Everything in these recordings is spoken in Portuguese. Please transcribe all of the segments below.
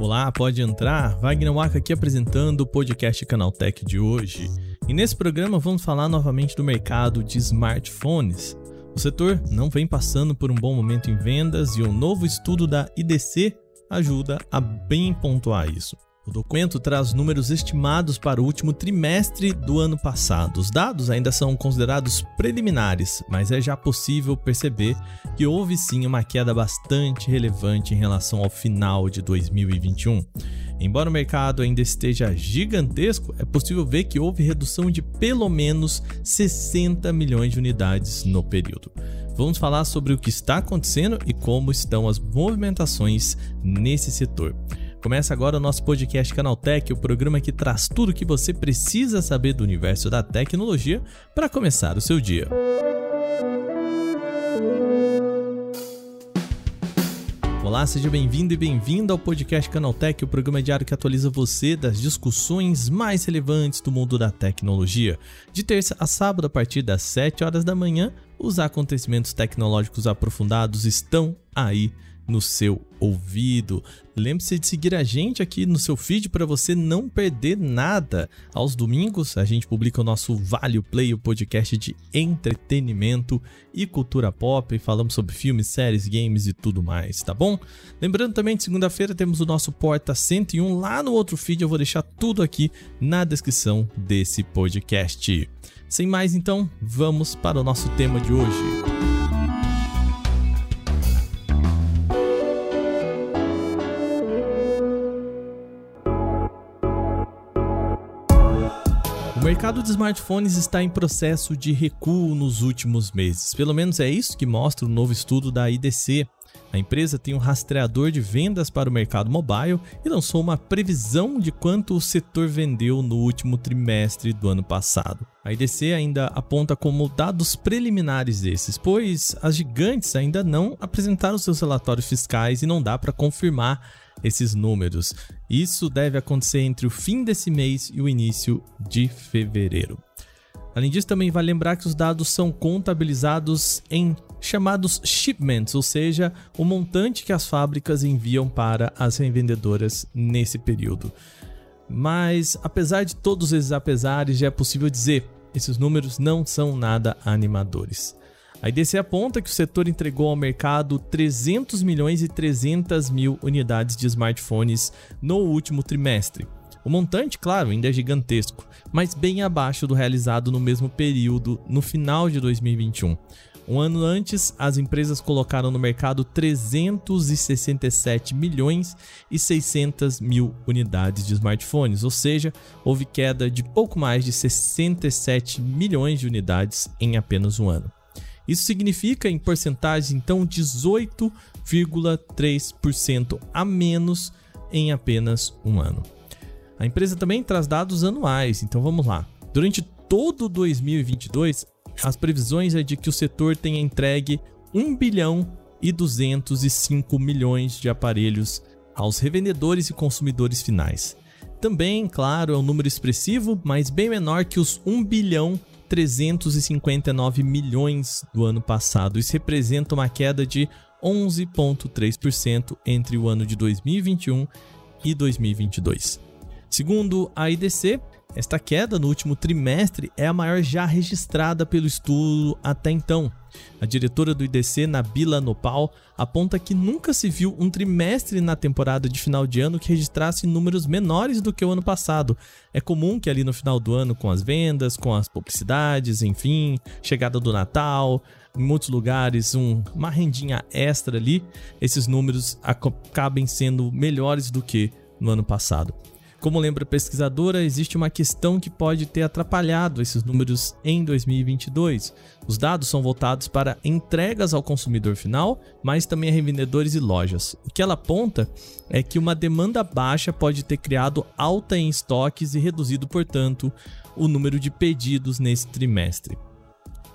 Olá, pode entrar. Wagner Waka aqui apresentando o podcast Canaltech de hoje. E nesse programa vamos falar novamente do mercado de smartphones. O setor não vem passando por um bom momento em vendas e um novo estudo da IDC ajuda a bem pontuar isso. O documento traz números estimados para o último trimestre do ano passado. Os dados ainda são considerados preliminares, mas é já possível perceber que houve sim uma queda bastante relevante em relação ao final de 2021. Embora o mercado ainda esteja gigantesco, é possível ver que houve redução de pelo menos 60 milhões de unidades no período. Vamos falar sobre o que está acontecendo e como estão as movimentações nesse setor. Começa agora o nosso podcast Canaltech, o programa que traz tudo o que você precisa saber do universo da tecnologia para começar o seu dia. Olá, seja bem-vindo e bem-vindo ao podcast Canaltech, o programa diário que atualiza você das discussões mais relevantes do mundo da tecnologia. De terça a sábado, a partir das 7 horas da manhã, os acontecimentos tecnológicos aprofundados estão aí no seu ouvido. Lembre-se de seguir a gente aqui no seu feed para você não perder nada. Aos domingos a gente publica o nosso Vale Play, o podcast de entretenimento e cultura pop. Falamos sobre filmes, séries, games e tudo mais, tá bom? Lembrando também de segunda-feira temos o nosso Porta 101 lá no outro feed. Eu vou deixar tudo aqui na descrição desse podcast. Sem mais, então, vamos para o nosso tema de hoje. Mercado de smartphones está em processo de recuo nos últimos meses. Pelo menos é isso que mostra o novo estudo da IDC. A empresa tem um rastreador de vendas para o mercado mobile e lançou uma previsão de quanto o setor vendeu no último trimestre do ano passado. A IDC ainda aponta como dados preliminares desses, pois as gigantes ainda não apresentaram seus relatórios fiscais e não dá para confirmar esses números. Isso deve acontecer entre o fim desse mês e o início de fevereiro. Além disso, também vale lembrar que os dados são contabilizados em chamados shipments, ou seja, o montante que as fábricas enviam para as revendedoras nesse período. Mas, apesar de todos esses apesares, já é possível dizer, esses números não são nada animadores. A IDC aponta que o setor entregou ao mercado 300 milhões e 300 mil unidades de smartphones no último trimestre. O montante, claro, ainda é gigantesco, mas bem abaixo do realizado no mesmo período no final de 2021. Um ano antes, as empresas colocaram no mercado 367 milhões e 600 mil unidades de smartphones, ou seja, houve queda de pouco mais de 67 milhões de unidades em apenas um ano. Isso significa, em porcentagem, então, 18,3% a menos em apenas um ano. A empresa também traz dados anuais, então vamos lá. Durante todo 2022, as previsões é de que o setor tenha entregue 1 bilhão e 205 milhões de aparelhos aos revendedores e consumidores finais. Também, claro, é um número expressivo, mas bem menor que os 1 bilhão 359 milhões do ano passado. Isso representa uma queda de 11,3% entre o ano de 2021 e 2022. Segundo a IDC, esta queda no último trimestre é a maior já registrada pelo estudo até então. A diretora do IDC, Nabila Nopal, aponta que nunca se viu um trimestre na temporada de final de ano que registrasse números menores do que o ano passado. É comum que ali no final do ano, com as vendas, com as publicidades, enfim, chegada do Natal, em muitos lugares um, uma rendinha extra ali, esses números acabem sendo melhores do que no ano passado. Como lembra a pesquisadora, existe uma questão que pode ter atrapalhado esses números em 2022. Os dados são voltados para entregas ao consumidor final, mas também a revendedores e lojas. O que ela aponta é que uma demanda baixa pode ter criado alta em estoques e reduzido, portanto, o número de pedidos nesse trimestre.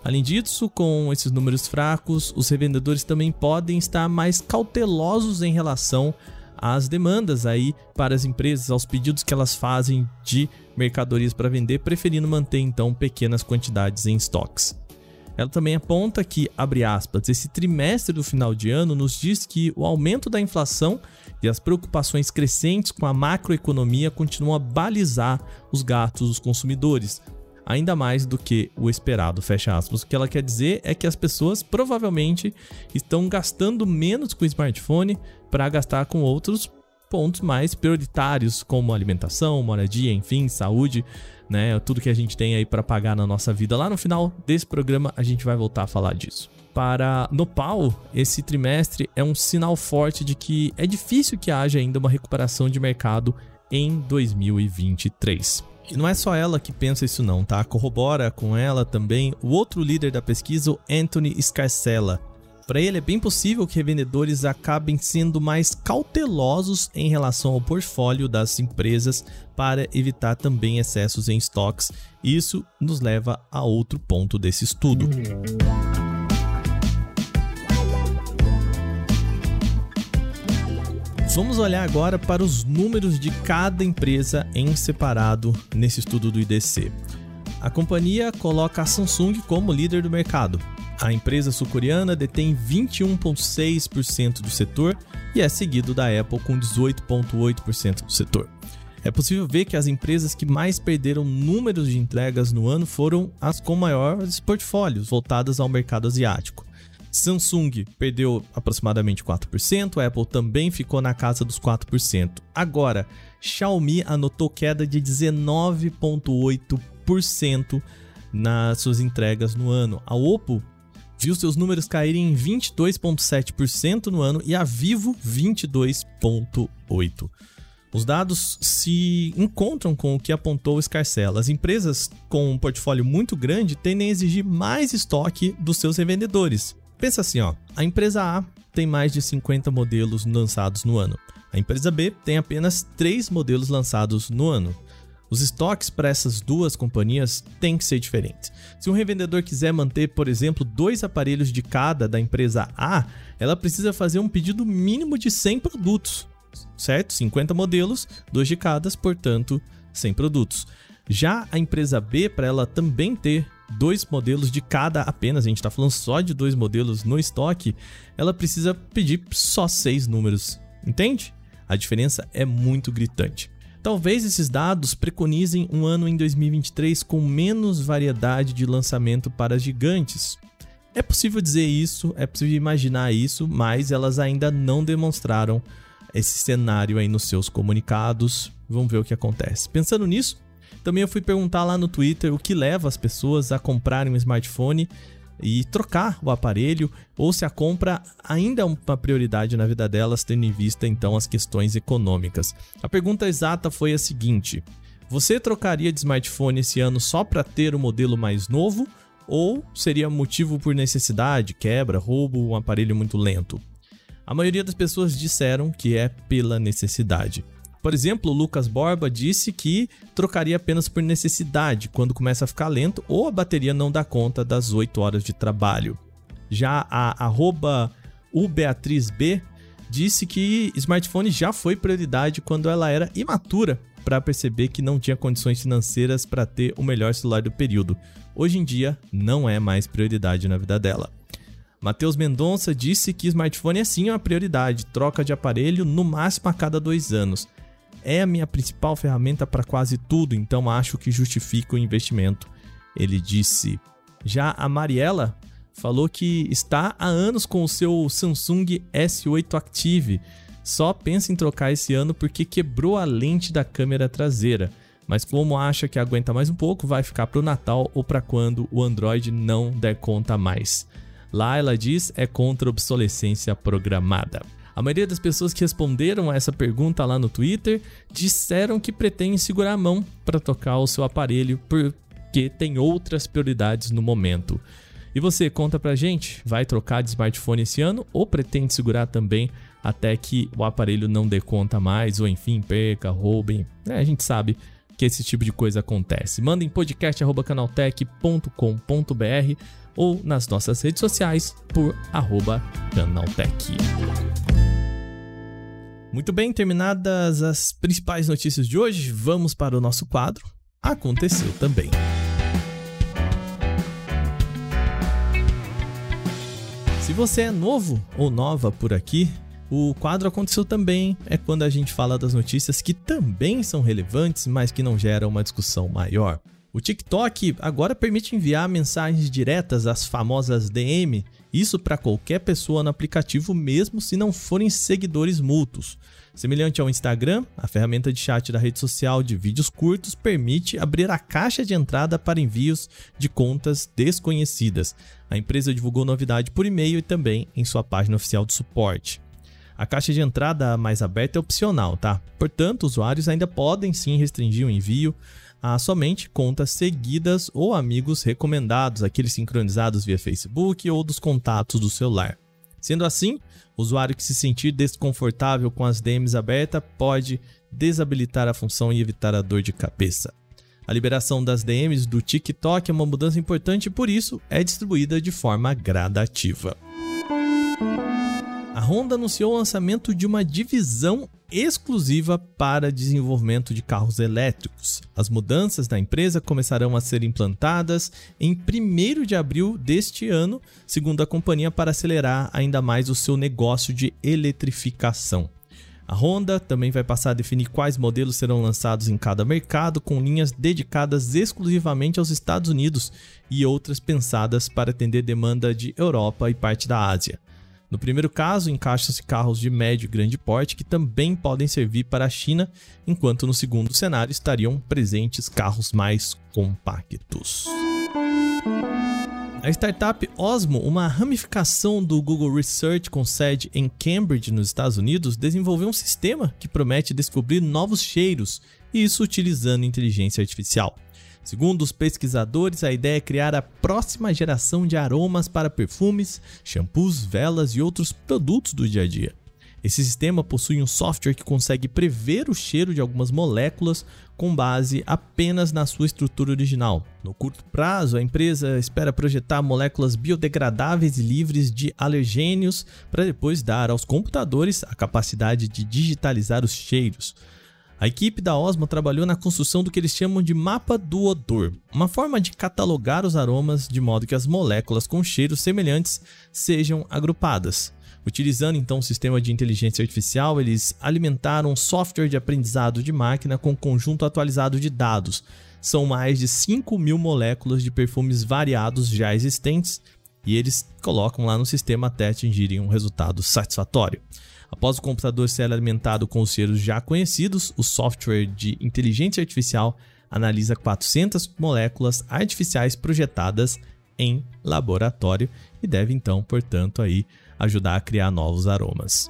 Além disso, com esses números fracos, os revendedores também podem estar mais cautelosos em relação às demandas aí para as empresas, aos pedidos que elas fazem de mercadorias para vender, preferindo manter então pequenas quantidades em estoques. ela também aponta que, abre aspas, esse trimestre do final de ano nos diz que o aumento da inflação e as preocupações crescentes com a macroeconomia continuam a balizar os gastos dos consumidores, ainda mais do que o esperado, fecha aspas. O que ela quer dizer é que as pessoas provavelmente estão gastando menos com o smartphone para gastar com outros pontos mais prioritários, como alimentação, moradia, enfim, saúde, né? Tudo que a gente tem aí para pagar na nossa vida. Lá no final desse programa a gente vai voltar a falar disso. Para Nopal, esse trimestre é um sinal forte de que é difícil que haja ainda uma recuperação de mercado em 2023. E não é só ela que pensa isso não, tá? Corrobora com ela também o outro líder da pesquisa, o Anthony Scarcella, para ele, é bem possível que revendedores acabem sendo mais cautelosos em relação ao portfólio das empresas para evitar também excessos em estoques. Isso nos leva a outro ponto desse estudo. Vamos olhar agora para os números de cada empresa em separado nesse estudo do IDC. A companhia coloca a Samsung como líder do mercado, a empresa sul-coreana detém 21,6% do setor e é seguido da Apple com 18,8% do setor. É possível ver que as empresas que mais perderam números de entregas no ano foram as com maiores portfólios voltadas ao mercado asiático. Samsung perdeu aproximadamente 4%, a Apple também ficou na casa dos 4%. Agora, Xiaomi anotou queda de 19,8% nas suas entregas no ano. A Oppo viu seus números caírem em 22,7% no ano e a Vivo 22,8%. Os dados se encontram com o que apontou o Scarcella. As empresas com um portfólio muito grande tendem a exigir mais estoque dos seus revendedores. Pensa assim, ó, a empresa A tem mais de 50 modelos lançados no ano. A empresa B tem apenas 3 modelos lançados no ano. Os estoques para essas duas companhias têm que ser diferentes. Se um revendedor quiser manter, por exemplo, dois aparelhos de cada da empresa A, ela precisa fazer um pedido mínimo de 100 produtos, certo? 50 modelos, dois de cada, portanto, 100 produtos. Já a empresa B, para ela também ter dois modelos de cada apenas, a gente está falando só de dois modelos no estoque, ela precisa pedir só seis números, entende? A diferença é muito gritante. Talvez esses dados preconizem um ano em 2023 com menos variedade de lançamento para gigantes. É possível dizer isso, é possível imaginar isso, mas elas ainda não demonstraram esse cenário aí nos seus comunicados. Vamos ver o que acontece. Pensando nisso, também eu fui perguntar lá no Twitter o que leva as pessoas a comprarem um smartphone e trocar o aparelho ou se a compra ainda é uma prioridade na vida delas, tendo em vista então as questões econômicas. A pergunta exata foi a seguinte: você trocaria de smartphone esse ano só para ter o modelo mais novo ou seria motivo por necessidade, quebra, roubo, um aparelho muito lento? A maioria das pessoas disseram que é pela necessidade. Por exemplo, Lucas Borba disse que trocaria apenas por necessidade quando começa a ficar lento ou a bateria não dá conta das 8 horas de trabalho. Já a arroba ubeatrizb disse que smartphone já foi prioridade quando ela era imatura para perceber que não tinha condições financeiras para ter o melhor celular do período. Hoje em dia, não é mais prioridade na vida dela. Matheus Mendonça disse que smartphone é sim uma prioridade, troca de aparelho no máximo a cada dois anos é a minha principal ferramenta para quase tudo, então acho que justifica o investimento. Ele disse. Já a Mariela falou que está há anos com o seu Samsung S8 Active. Só pensa em trocar esse ano porque quebrou a lente da câmera traseira. Mas como acha que aguenta mais um pouco, vai ficar para o Natal ou para quando o Android não der conta mais. Lá ela diz é contra obsolescência programada. A maioria das pessoas que responderam a essa pergunta lá no Twitter disseram que pretendem segurar a mão para tocar o seu aparelho porque tem outras prioridades no momento. E você, conta pra gente, vai trocar de smartphone esse ano ou pretende segurar também até que o aparelho não dê conta mais ou enfim perca, roubem? É, a gente sabe que esse tipo de coisa acontece. Mandem podcast@canaltech.com.br ou nas nossas redes sociais por arroba canaltech. Muito bem, terminadas as principais notícias de hoje, vamos para o nosso quadro. Aconteceu também. Se você é novo ou nova por aqui, o quadro aconteceu também é quando a gente fala das notícias que também são relevantes, mas que não geram uma discussão maior. O TikTok agora permite enviar mensagens diretas às famosas DM, isso para qualquer pessoa no aplicativo, mesmo se não forem seguidores mútuos. Semelhante ao Instagram, a ferramenta de chat da rede social de vídeos curtos permite abrir a caixa de entrada para envios de contas desconhecidas. A empresa divulgou novidade por e-mail e também em sua página oficial de suporte. A caixa de entrada mais aberta é opcional, tá? Portanto, usuários ainda podem sim restringir o envio a somente contas seguidas ou amigos recomendados, aqueles sincronizados via Facebook ou dos contatos do celular. Sendo assim, o usuário que se sentir desconfortável com as DMs abertas pode desabilitar a função e evitar a dor de cabeça. A liberação das DMs do TikTok é uma mudança importante e por isso é distribuída de forma gradativa. Honda anunciou o lançamento de uma divisão exclusiva para desenvolvimento de carros elétricos. As mudanças da empresa começarão a ser implantadas em 1 de abril deste ano, segundo a companhia, para acelerar ainda mais o seu negócio de eletrificação. A Honda também vai passar a definir quais modelos serão lançados em cada mercado, com linhas dedicadas exclusivamente aos Estados Unidos e outras pensadas para atender demanda de Europa e parte da Ásia. No primeiro caso, encaixam-se carros de médio e grande porte que também podem servir para a China, enquanto no segundo cenário estariam presentes carros mais compactos. A startup Osmo, uma ramificação do Google Research com sede em Cambridge, nos Estados Unidos, desenvolveu um sistema que promete descobrir novos cheiros, e isso utilizando inteligência artificial. Segundo os pesquisadores, a ideia é criar a próxima geração de aromas para perfumes, shampoos, velas e outros produtos do dia a dia. Esse sistema possui um software que consegue prever o cheiro de algumas moléculas com base apenas na sua estrutura original. No curto prazo, a empresa espera projetar moléculas biodegradáveis e livres de alergênios para depois dar aos computadores a capacidade de digitalizar os cheiros. A equipe da Osmo trabalhou na construção do que eles chamam de mapa do odor, uma forma de catalogar os aromas de modo que as moléculas com cheiros semelhantes sejam agrupadas. Utilizando então um sistema de inteligência artificial, eles alimentaram um software de aprendizado de máquina com um conjunto atualizado de dados. São mais de 5 mil moléculas de perfumes variados já existentes e eles colocam lá no sistema até atingirem um resultado satisfatório. Após o computador ser alimentado com os cheiros já conhecidos, o software de inteligência artificial analisa 400 moléculas artificiais projetadas em laboratório e deve então, portanto, aí ajudar a criar novos aromas.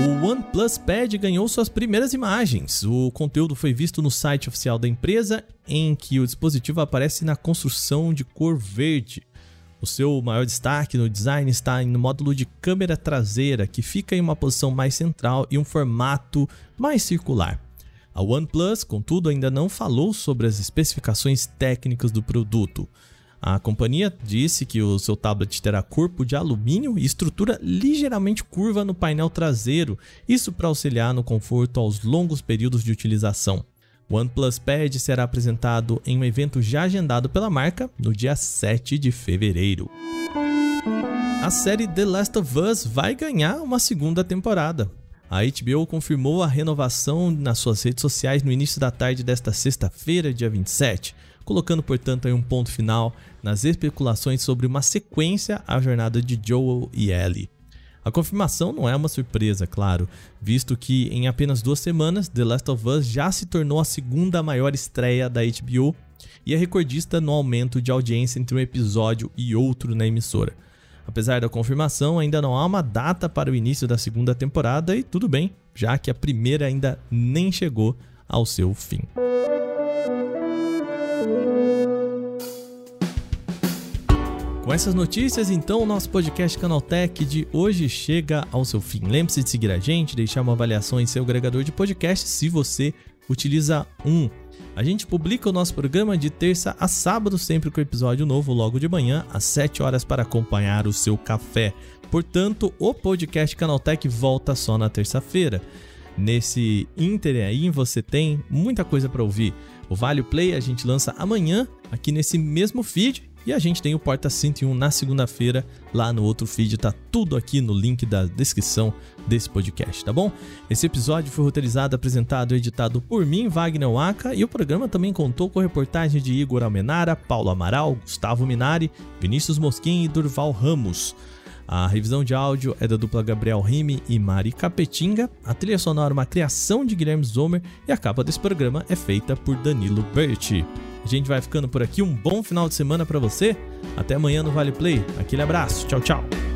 O OnePlus Pad ganhou suas primeiras imagens. O conteúdo foi visto no site oficial da empresa, em que o dispositivo aparece na construção de cor verde. O seu maior destaque no design está no módulo de câmera traseira, que fica em uma posição mais central e um formato mais circular. A OnePlus, contudo, ainda não falou sobre as especificações técnicas do produto. A companhia disse que o seu tablet terá corpo de alumínio e estrutura ligeiramente curva no painel traseiro, isso para auxiliar no conforto aos longos períodos de utilização. O OnePlus Pad será apresentado em um evento já agendado pela marca no dia 7 de fevereiro. A série The Last of Us vai ganhar uma segunda temporada. A HBO confirmou a renovação nas suas redes sociais no início da tarde desta sexta-feira, dia 27, colocando, portanto, um ponto final nas especulações sobre uma sequência à jornada de Joel e Ellie. A confirmação não é uma surpresa, claro, visto que em apenas duas semanas The Last of Us já se tornou a segunda maior estreia da HBO e é recordista no aumento de audiência entre um episódio e outro na emissora. Apesar da confirmação, ainda não há uma data para o início da segunda temporada e tudo bem, já que a primeira ainda nem chegou ao seu fim. Com essas notícias, então, o nosso podcast Canaltech de hoje chega ao seu fim. Lembre-se de seguir a gente, deixar uma avaliação em seu agregador de podcast se você utiliza um. A gente publica o nosso programa de terça a sábado, sempre com episódio novo, logo de manhã, às 7 horas, para acompanhar o seu café. Portanto, o podcast Canaltech volta só na terça-feira. Nesse Inter aí você tem muita coisa para ouvir. O Vale Play a gente lança amanhã aqui nesse mesmo feed E a gente tem o Porta 101 na segunda-feira, lá no outro feed, tá tudo aqui no link da descrição desse podcast, tá bom? Esse episódio foi roteirizado, apresentado e editado por mim, Wagner Waka, e o programa também contou com reportagem de Igor Almenara, Paulo Amaral, Gustavo Minari, Vinícius Mosquim e Durval Ramos. A revisão de áudio é da dupla Gabriel Rime e Mari Capetinga. A trilha sonora é uma criação de Guilherme Zomer e a capa desse programa é feita por Danilo Berti. A gente vai ficando por aqui. Um bom final de semana para você. Até amanhã no Vale Play. Aquele abraço. Tchau, tchau.